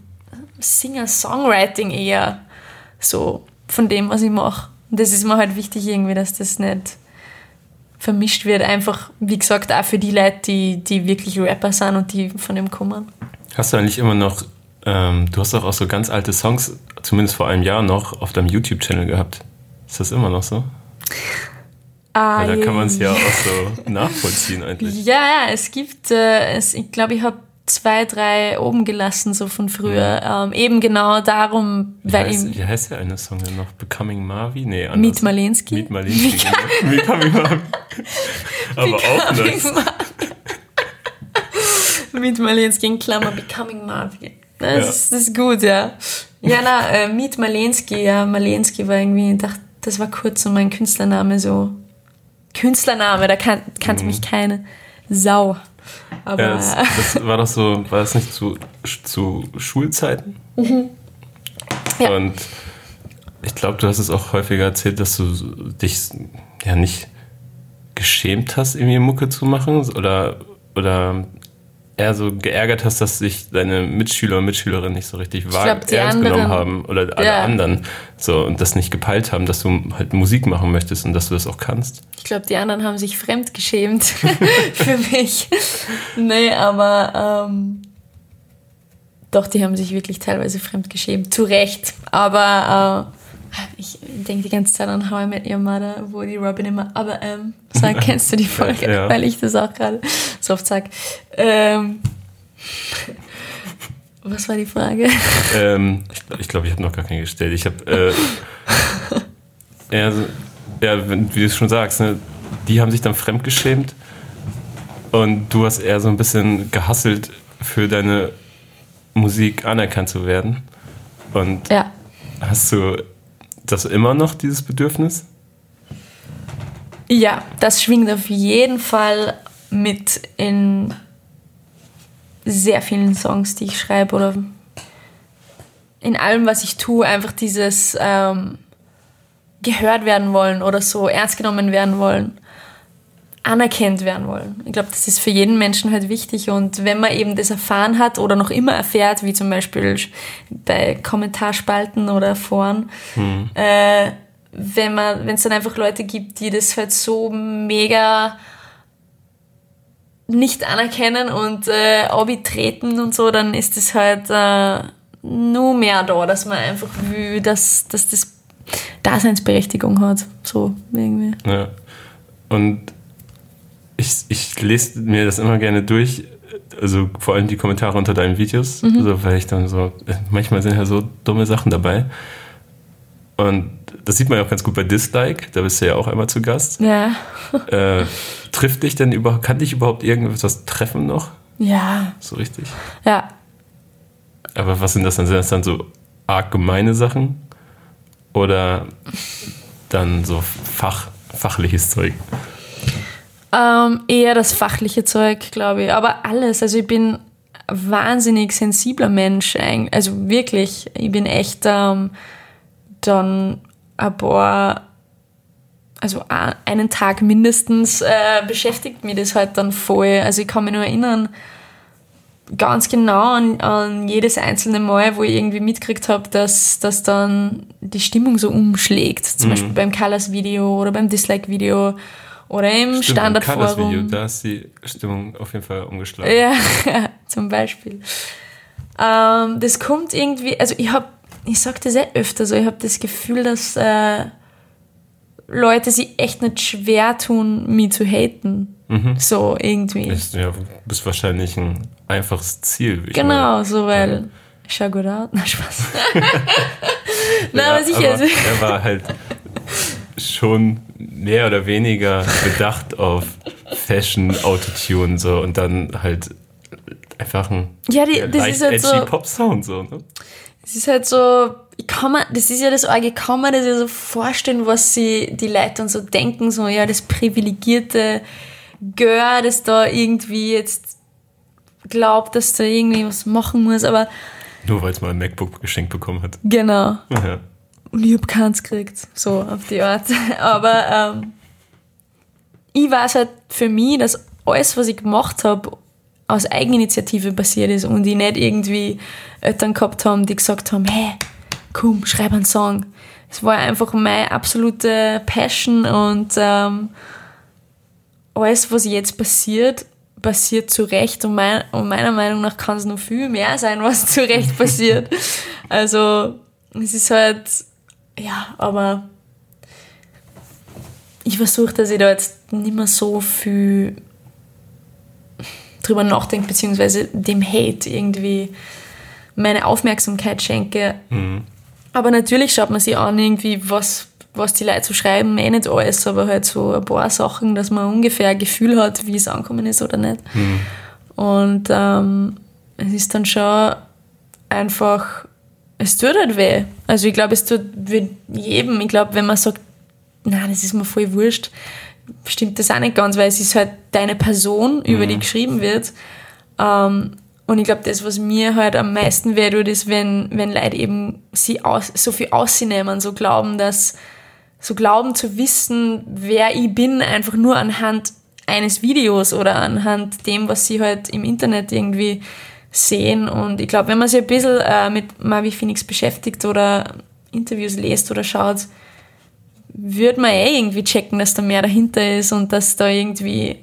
Singer-Songwriting eher so von dem, was ich mache. Und das ist mir halt wichtig irgendwie, dass das nicht vermischt wird. Einfach, wie gesagt, auch für die Leute, die, die wirklich Rapper sind und die von dem kommen. Hast du eigentlich immer noch, ähm, du hast doch auch so ganz alte Songs, zumindest vor einem Jahr noch, auf deinem YouTube-Channel gehabt. Ist das immer noch so? Ah, Weil da kann man es ja auch so nachvollziehen eigentlich. Ja, ja, es gibt, äh, es, ich glaube, ich habe zwei, drei oben gelassen, so von früher. Ähm, eben genau darum, Wie weil heißt, ich wie heißt der eine Song denn noch? Becoming Marvi? Nee, anders. Meet Malensky. Meet Malensky. genau. Becoming Marvi. Aber auch nice. Meet Malensky in Klammer, Becoming Marvin. Das, Ja. ist, das ist gut, ja. Ja, na, äh, Meet Malensky, ja, Malensky war irgendwie, ich dachte, das war kurz so mein Künstlername, so. Künstlername, da kan kannte mich keine Sau. Aber. Ja, das, das war doch so, war das nicht zu, zu Schulzeiten? Mhm. Ja. Und ich glaube, du hast es auch häufiger erzählt, dass du dich ja nicht geschämt hast, irgendwie Mucke zu machen oder, oder eher so geärgert hast, dass sich deine Mitschüler und Mitschülerinnen nicht so richtig wahr ernst genommen anderen- haben oder alle Ja. anderen so und das nicht gepeilt haben, dass du halt Musik machen möchtest und dass du das auch kannst. Ich glaube, die anderen haben sich fremd geschämt für mich. Nee, aber ähm, doch, die haben sich wirklich teilweise fremd geschämt. Zu Recht. Aber äh, ich denke die ganze Zeit an How I Met Your Mother, wo die Robin immer, aber ähm, sagt, kennst du die Folge? Ja. Weil ich das auch gerade so oft sage. Ähm, was war die Frage? Ähm, ich glaube, ich, habe noch gar keine gestellt. Ich habe äh, eher so, ja, wie du es schon sagst, ne, die haben sich dann fremdgeschämt und du hast eher so ein bisschen gehasselt für deine Musik anerkannt zu werden. Und Ja. hast du das immer noch, dieses Bedürfnis? Ja, das schwingt auf jeden Fall mit in sehr vielen Songs, die ich schreibe oder in allem, was ich tue, einfach dieses ähm, gehört werden wollen oder so ernst genommen werden wollen, anerkannt werden wollen. Ich glaube, das ist für jeden Menschen halt wichtig und wenn man eben das erfahren hat oder noch immer erfährt, wie zum Beispiel bei Kommentarspalten oder Foren, äh, wenn man, wenn es dann einfach Leute gibt, die das halt so mega nicht anerkennen und äh, treten und so, dann ist es halt äh, nur mehr da, dass man einfach will, dass, dass das Daseinsberechtigung hat. So irgendwie. Ja. Und ich, ich lese mir das immer gerne durch, also vor allem die Kommentare unter deinen Videos, so, weil ich dann so, manchmal sind ja so dumme Sachen dabei. Und das sieht man ja auch ganz gut bei Dislike, da bist du ja auch einmal zu Gast. Ja. Äh, trifft dich denn überhaupt, kann dich überhaupt irgendwas treffen noch? Ja. So richtig? Ja. Aber was sind das dann? Sind das dann so arg gemeine Sachen? Oder dann so Fach, fachliches Zeug? Ähm, eher das fachliche Zeug, glaube ich. Aber alles. Also ich bin wahnsinnig sensibler Mensch. Also wirklich, ich bin echt ähm, dann ein paar, also einen Tag mindestens äh, beschäftigt mich das halt dann voll. Also ich kann mich nur erinnern, ganz genau an, an jedes einzelne Mal, wo ich irgendwie mitgekriegt habe, dass, dass dann die Stimmung so umschlägt. Zum mhm. Beispiel beim Colors-Video oder beim Dislike-Video oder im Stimmt, Standardforum. Video, da ist die Stimmung auf jeden Fall umgeschlagen. Ja, zum Beispiel. Ähm, das kommt irgendwie, also ich habe, ich sage das eh öfter so, ich habe das Gefühl, dass äh, Leute sich echt nicht schwer tun, mich zu haten. Mhm. So irgendwie. Ist, ja, bist wahrscheinlich ein einfaches Ziel. Genau, meine. so weil ja. schau gut aus. Na, Spaß. Na, ja, aber sicher. Aber er war halt schon mehr oder weniger bedacht auf Fashion, Autotune so und dann halt einfach ein ja, die, das ist halt edgy so, Pop-Sound so. Ne? Es ist halt so, ich kann mir, das ist ja das Arge, ich kann mir das ja so vorstellen, was sie die Leute dann so denken, so ja, das privilegierte Girl, das da irgendwie jetzt glaubt, dass da irgendwie was machen muss, aber nur weil es mal ein MacBook geschenkt bekommen hat. Genau. Ja. Und ich hab keins gekriegt, so auf die Art. Aber ähm, ich weiß halt für mich, dass alles, was ich gemacht habe, aus Eigeninitiative passiert ist und ich nicht irgendwie Eltern gehabt haben, die gesagt haben, hey, komm, schreib einen Song. Es war einfach meine absolute Passion und ähm, alles, was jetzt passiert, passiert zu Recht und, mein, und meiner Meinung nach kann es noch viel mehr sein, was zu Recht passiert. also es ist halt ja, aber ich versuche, dass ich da jetzt nicht mehr so viel drüber nachdenke, beziehungsweise dem Hate irgendwie meine Aufmerksamkeit schenke. Mhm. Aber natürlich schaut man sich an, irgendwie, was, was die Leute so schreiben, eh nicht alles, aber halt so ein paar Sachen, dass man ungefähr ein Gefühl hat, wie es ankommen ist oder nicht. Mhm. Und ähm, es ist dann schon einfach es tut halt weh. Also ich glaube, es tut jedem. Ich glaube, wenn man sagt, na, das ist mir voll wurscht, stimmt das auch nicht ganz, weil es ist halt deine Person, über mhm. die geschrieben wird. Ähm, und ich glaube, das, was mir halt am meisten weh tut, ist, wenn, wenn Leute eben sie aus, so viel aus sie nehmen, so glauben, dass, so glauben zu wissen, wer ich bin, einfach nur anhand eines Videos oder anhand dem, was sie halt im Internet irgendwie sehen. Und ich glaube, wenn man sich ein bisschen äh, mit Mavi Phoenix beschäftigt oder Interviews liest oder schaut, würde man eh irgendwie checken, dass da mehr dahinter ist und dass da irgendwie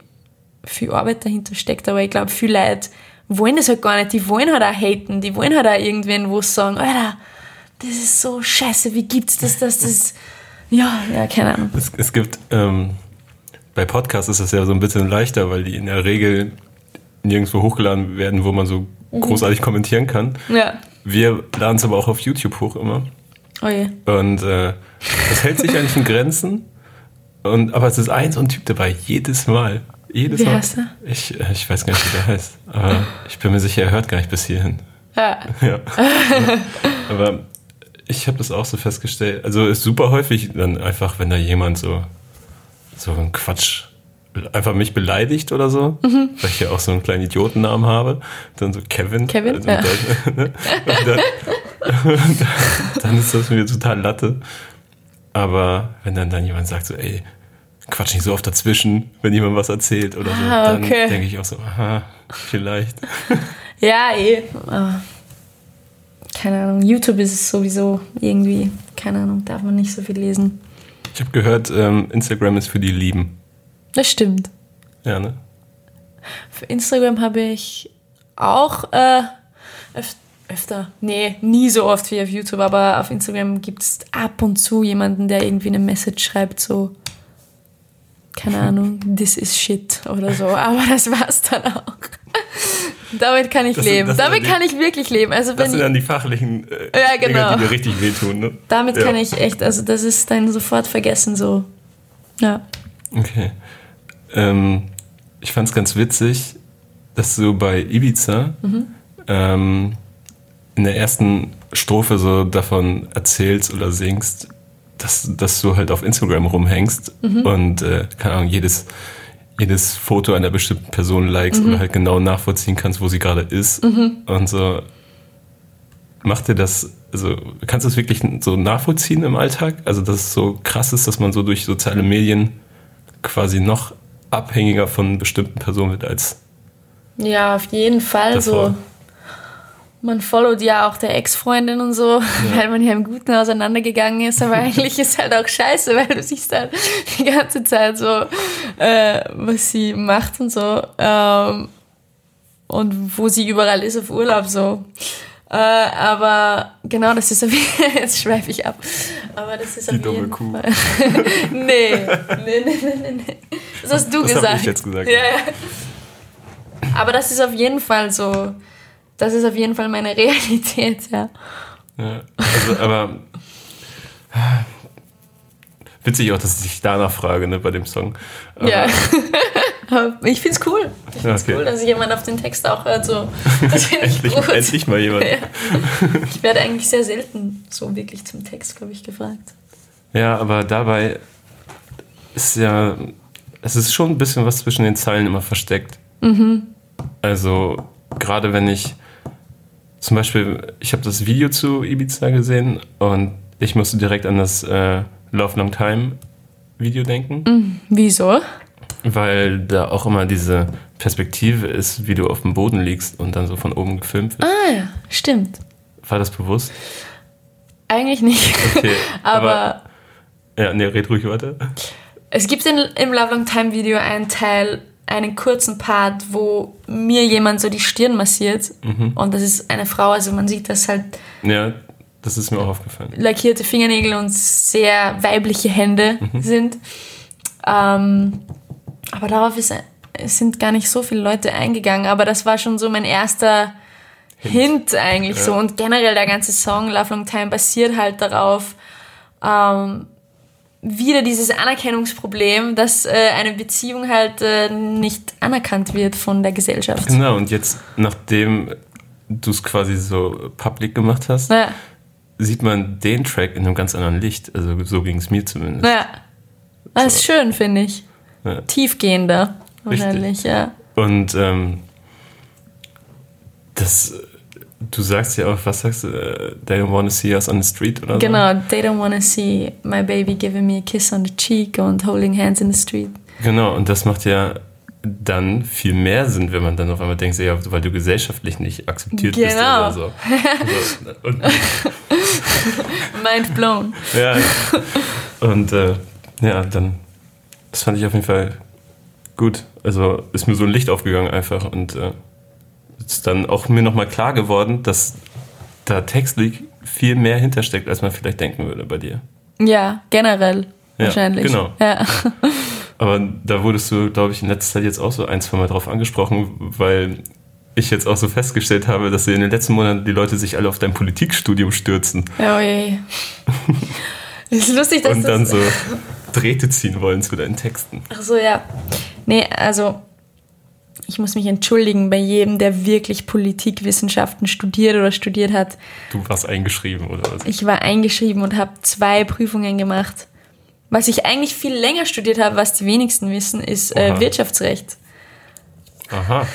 viel Arbeit dahinter steckt. Aber ich glaube, viele Leute wollen das halt gar nicht. Die wollen halt auch haten. Die wollen halt auch irgendwen wo sagen, Alter, das ist so scheiße, wie gibt's das, dass das... Ja, ja, keine Ahnung. Es, es gibt... Ähm, bei Podcasts ist es ja so ein bisschen leichter, weil die in der Regel nirgendwo hochgeladen werden, wo man so mhm. großartig kommentieren kann. Ja. Wir laden es aber auch auf YouTube hoch immer. Oh je. Und äh, das hält sich eigentlich in Grenzen. Und, aber es ist eins und Typ dabei, jedes Mal. Jedes wie Mal. heißt er? Ich, äh, ich weiß gar nicht, wie der heißt. Aber ich bin mir sicher, er hört gar nicht bis hierhin. Ja. ja. aber ich habe das auch so festgestellt. Also ist super häufig dann einfach, wenn da jemand so, so einen Quatsch einfach mich beleidigt oder so, mhm. weil ich ja auch so einen kleinen Idiotennamen habe. Dann so Kevin. Kevin? Also ja. dann, ne? dann, dann, ist das mir total Latte. Aber wenn dann, dann jemand sagt so, ey, quatsch nicht so oft dazwischen, wenn jemand was erzählt oder so, ah, dann okay. denke ich auch so, aha, vielleicht. ja, eh. Oh. Keine Ahnung, YouTube ist es sowieso irgendwie, keine Ahnung, darf man nicht so viel lesen. Ich habe gehört, ähm, Instagram ist für die Lieben. Das stimmt. Ja, ne? Für Instagram habe ich auch äh, öf öfter, nee, nie so oft wie auf YouTube, aber auf Instagram gibt es ab und zu jemanden, der irgendwie eine Message schreibt, so, keine Ahnung, this is shit oder so, aber das war's dann auch. Damit kann ich das leben. Sind, Damit die, kann ich wirklich leben. Also das sind dann die fachlichen äh, ja, genau. Dinge, die dir richtig wehtun. Ne? Damit ja. kann ich echt, also das ist dann sofort vergessen so. Ja. Okay. Ähm, ich fand es ganz witzig, dass du bei Ibiza mhm. ähm, in der ersten Strophe so davon erzählst oder singst, dass, dass du halt auf Instagram rumhängst mhm. und, äh, keine Ahnung, jedes, jedes Foto einer bestimmten Person likest Mhm. oder halt genau nachvollziehen kannst, wo sie gerade ist. Und so macht dir das, also kannst du das wirklich so nachvollziehen im Alltag? Also, dass es so krass ist, dass man so durch soziale Medien quasi noch abhängiger von bestimmten Personen wird als Ja, auf jeden Fall Davor. so. Man followt ja auch der Ex-Freundin und so, weil man ja im Guten auseinandergegangen ist, aber eigentlich ist halt auch scheiße, weil du siehst halt die ganze Zeit so, äh, was sie macht und so. Ähm, und wo sie überall ist auf Urlaub so. Äh, aber genau, das ist auf jeden jetzt schweife ich ab. Aber das ist Die auf dumme jeden Kuh. Fall. nee, nee, nee, nee, nee. Das hast du Das gesagt. ich jetzt gesagt. Ja, ja. Aber das ist auf jeden Fall so. Das ist auf jeden Fall meine Realität, ja. Ja, also, aber witzig auch, dass ich danach frage, ne, bei dem Song. Aber- Ja. Ich find's cool. Ich find's Okay. cool, dass jemand auf den Text auch hört. So. Das finde ich endlich, gut. endlich mal jemand. Ja. Ich werde eigentlich sehr selten so wirklich zum Text, glaube ich, gefragt. Ja, aber dabei ist ja, es ist schon ein bisschen was zwischen den Zeilen immer versteckt. Also gerade wenn ich zum Beispiel, ich habe das Video zu Ibiza gesehen und ich musste direkt an das äh, Love Long Time Video denken, Wieso? weil da auch immer diese Perspektive ist, wie du auf dem Boden liegst und dann so von oben gefilmt wird. Ah ja, stimmt. War das bewusst? Eigentlich nicht. Okay, Aber ja, nee, red ruhig weiter. Es gibt in, im Love Long Time Video einen Teil, einen kurzen Part, wo mir jemand so die Stirn massiert. Mhm. Und das ist eine Frau, also man sieht, dass halt Ja, das ist mir auch aufgefallen. lackierte Fingernägel und sehr weibliche Hände Mhm. sind. Ähm, aber darauf ist, sind gar nicht so viele Leute eingegangen. Aber das war schon so mein erster Hint, eigentlich Ja. so. Und generell der ganze Song Love Long Time basiert halt darauf, ähm, wieder dieses Anerkennungsproblem, dass äh, eine Beziehung halt äh, nicht anerkannt wird von der Gesellschaft. Genau, und jetzt, nachdem du es quasi so public gemacht hast, Naja, sieht man den Track in einem ganz anderen Licht. Also so ging es mir zumindest. naja. Das ist schön, finde ich. Ja. Tiefgehender, wahrscheinlich, ja. Und ähm, das, du sagst ja auch, was sagst du, äh, they don't wanna see us on the street oder so? Genau, they don't wanna see my baby giving me a kiss on the cheek und holding hands in the street. Genau, und das macht ja dann viel mehr Sinn, wenn man dann auf einmal denkt, ja, weil du gesellschaftlich nicht akzeptiert bist Genau. oder so. so und, Mind blown. ja, und äh, ja, dann, das fand ich auf jeden Fall gut. Also ist mir so ein Licht aufgegangen einfach und äh, ist dann auch mir nochmal klar geworden, dass da textlich viel mehr hintersteckt, als man vielleicht denken würde bei dir. Ja, generell. Ja, wahrscheinlich. genau. Ja. Aber da wurdest du, glaube ich, in letzter Zeit jetzt auch so ein, zwei Mal drauf angesprochen, weil ich jetzt auch so festgestellt habe, dass in den letzten Monaten die Leute sich alle auf dein Politikstudium stürzen Oh je. ist lustig, dass und das... dann so Drähte ziehen wollen zu deinen Texten. Ach so, ja. Nee, also ich muss mich entschuldigen bei jedem, der wirklich Politikwissenschaften studiert oder studiert hat. Du warst eingeschrieben oder was? Ich war eingeschrieben und habe zwei Prüfungen gemacht. Was ich eigentlich viel länger studiert habe, was die wenigsten wissen, ist äh. Wirtschaftsrecht. Aha.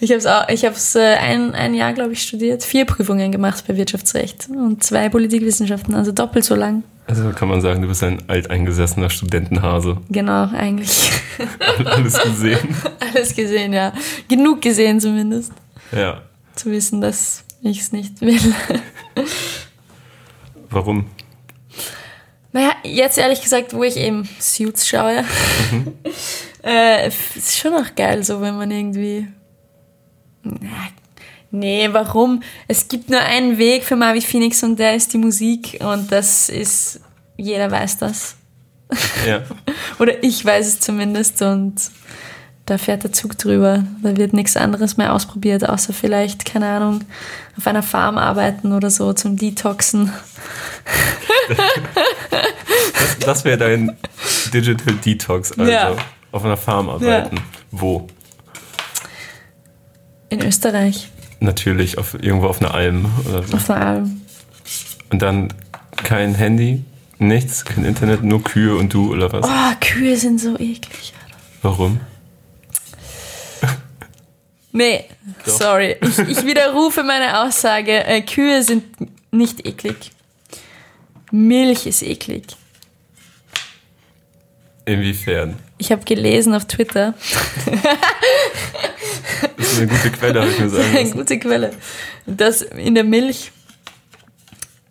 Ich habe es auch, ich habe es äh, ein, ein Jahr, glaube ich, studiert, vier Prüfungen gemacht bei Wirtschaftsrecht und zwei Politikwissenschaften, also doppelt so lang. Also kann man sagen, du bist ein alteingesessener Studentenhase. Genau, eigentlich Alles gesehen. alles gesehen, ja. Genug gesehen zumindest, Ja. zu wissen, dass ich es nicht will. Warum? Naja, jetzt ehrlich gesagt, wo ich eben Suits schaue, äh, ist schon auch geil, so wenn man irgendwie. Nee, warum? Es gibt nur einen Weg für Marvi Phoenix und der ist die Musik und das ist, jeder weiß das. Ja. Oder ich weiß es zumindest und da fährt der Zug drüber. Da wird nichts anderes mehr ausprobiert, außer vielleicht, keine Ahnung, auf einer Farm arbeiten oder so zum Detoxen. Das, das wäre dein Digital Detox, also Ja. auf einer Farm arbeiten. Wo? In Österreich, Natürlich, auf, irgendwo auf einer Alm oder so. auf einer Alm. Und dann kein Handy, nichts, kein Internet, nur Kühe und du oder was? Oh, Kühe sind so eklig. Alter. Warum? Nee, Doch. sorry. Ich, ich widerrufe meine Aussage. Äh, Kühe sind nicht eklig. Milch ist eklig. Inwiefern? Ich habe gelesen auf Twitter, Das ist eine gute Quelle, habe ich mir sagen eine gute Quelle, dass in der Milch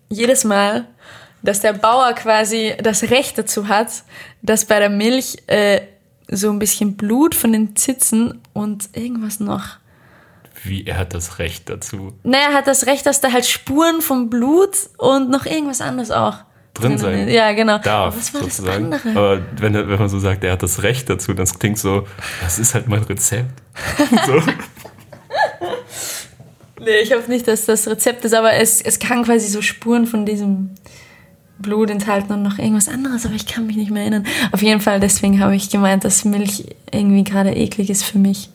jedes Mal, dass der Bauer quasi das Recht dazu hat, dass bei der Milch äh, so ein bisschen Blut von den Zitzen und irgendwas noch. Wie, er hat das Recht dazu. Naja, er hat das Recht, dass da halt Spuren vom Blut und noch irgendwas anderes auch Drin sein. ist. Ja, genau. Darf, was war sozusagen. das andere? Aber wenn, wenn man so sagt, er hat das Recht dazu, das klingt so, das ist halt mein Rezept. so. Nee, ich hoffe nicht, dass das Rezept ist, aber es, es kann quasi so Spuren von diesem Blut enthalten und noch irgendwas anderes, aber ich kann mich nicht mehr erinnern. Auf jeden Fall, deswegen habe ich gemeint, dass Milch irgendwie gerade eklig ist für mich.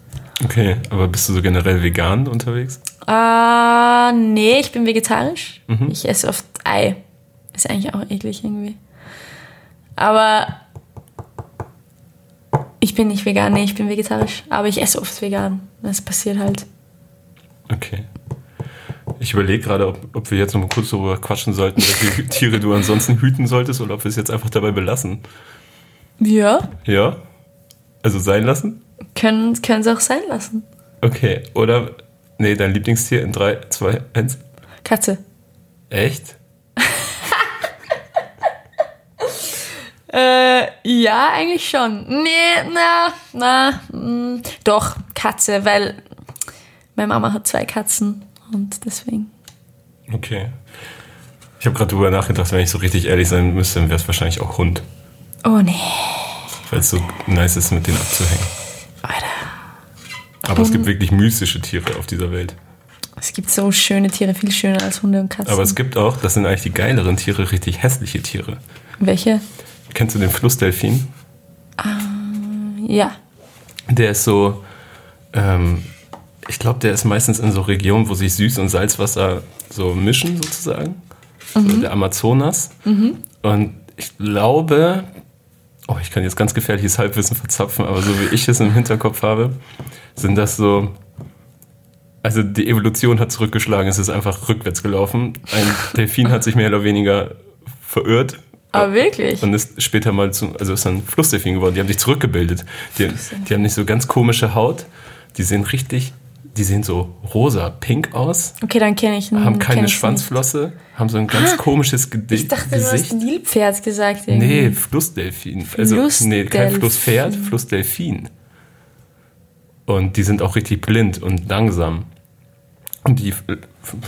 Okay, aber bist du so generell vegan unterwegs? Ah, nee, ich bin vegetarisch. Mhm. Ich esse oft Ei. Ist eigentlich auch eklig irgendwie. Aber ich bin nicht vegan, nee, ich bin vegetarisch. Aber ich esse oft vegan. Das passiert halt. Okay. Ich überlege gerade, ob, ob wir jetzt noch mal kurz darüber quatschen sollten, welche Tiere du ansonsten hüten solltest oder ob wir es jetzt einfach dabei belassen. Ja, Ja? Also sein lassen? können, können sie auch sein lassen. Okay. Oder, nee, dein Lieblingstier in 3, 2, 1. Katze. Echt? Äh, ja, eigentlich schon. Nee, na, na, mh, doch, Katze, weil meine Mama hat zwei Katzen und deswegen. Okay. Ich habe gerade drüber nachgedacht, wenn ich so richtig ehrlich sein müsste, dann wäre es wahrscheinlich auch Hund. Oh nee, Weil es so nice ist, mit denen abzuhängen. Alter. Aber es gibt wirklich mystische Tiere auf dieser Welt. Es gibt so schöne Tiere, viel schöner als Hunde und Katzen. Aber es gibt auch, das sind eigentlich die geileren Tiere, richtig hässliche Tiere. Welche? Kennst du den Flussdelfin? Ja. Der ist so, ähm, ich glaube, der ist meistens in so Regionen, wo sich Süß- und Salzwasser so mischen, sozusagen. So der Amazonas. Und ich glaube, oh, ich kann jetzt ganz gefährliches Halbwissen verzapfen, aber so wie ich es im Hinterkopf habe, sind das so. Also die Evolution hat zurückgeschlagen, es ist einfach rückwärts gelaufen. Ein Delfin hat sich mehr oder weniger verirrt Aber wirklich? und ist später mal zu, also ist dann Flussdelfin geworden. Die haben sich zurückgebildet. Die, die haben nicht so ganz komische Haut. Die sehen richtig, die sehen so rosa, pink aus, Okay, dann kenne ich ihn. haben keine Schwanzflosse, haben so ein ganz komisches Gedi Nicht. Ich dachte, du hast Gesicht. Nilpferd gesagt. Irgendwie. Nee, Flussdelfin. Also, nee, kein Flussdelfin. Flusspferd, Flussdelfin. Und die sind auch richtig blind und langsam. Und die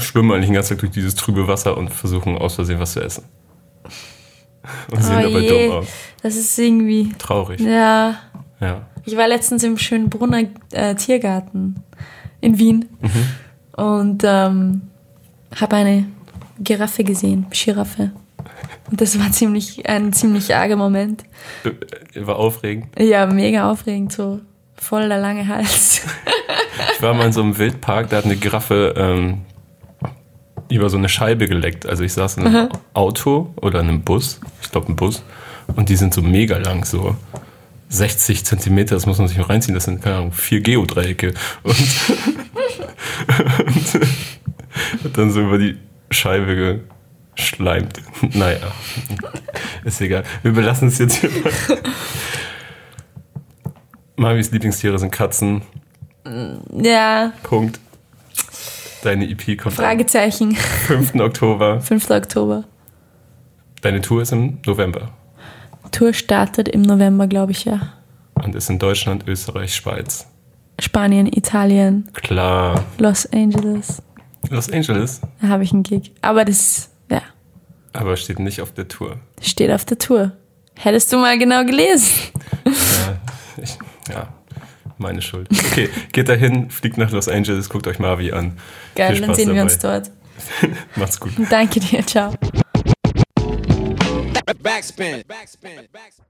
schwimmen eigentlich den ganzen Tag durch dieses trübe Wasser und versuchen aus Versehen was zu essen. Und sehen Oh dabei je. dumm aus. Das ist irgendwie. Traurig. Ja. Ja. Ich war letztens im schönen Brunner äh, Tiergarten in Wien Mhm. und ähm, habe eine Giraffe gesehen, Giraffe. Und das war ziemlich ein ziemlich arger Moment. Äh, War aufregend. Ja, mega aufregend, so voll der lange Hals. Ich war mal in so einem Wildpark, da hat eine Giraffe ähm, über so eine Scheibe geleckt. Also ich saß in einem Auto oder in einem Bus, ich glaube ein Bus, und die sind so mega lang, so 60 Zentimeter, das muss man sich mal reinziehen, das sind, keine Ahnung, vier Geodreiecke. Und, und dann so über die Scheibe geschleimt. Naja, ist egal. Wir belassen es jetzt hier. Mavis Lieblingstiere sind Katzen. ja, Punkt. Deine EP kommt Fragezeichen. am 5. Oktober. 5. Oktober. Deine Tour ist im November Tour startet im November, glaube ich, ja. und ist in Deutschland, Österreich, Schweiz. Spanien, Italien, Klar. Los Angeles. Los Angeles, Da habe ich einen Gig. Aber das, ja, aber steht nicht auf der Tour. steht auf der Tour. Hättest du mal genau gelesen. Ja, ich, ja, meine Schuld. Okay, geht dahin, fliegt nach Los Angeles, guckt euch Marvi an. Geil, dann sehen wir dabei. uns dort. Macht's gut. Danke dir, ciao. Backspin. Backspin. Backspin.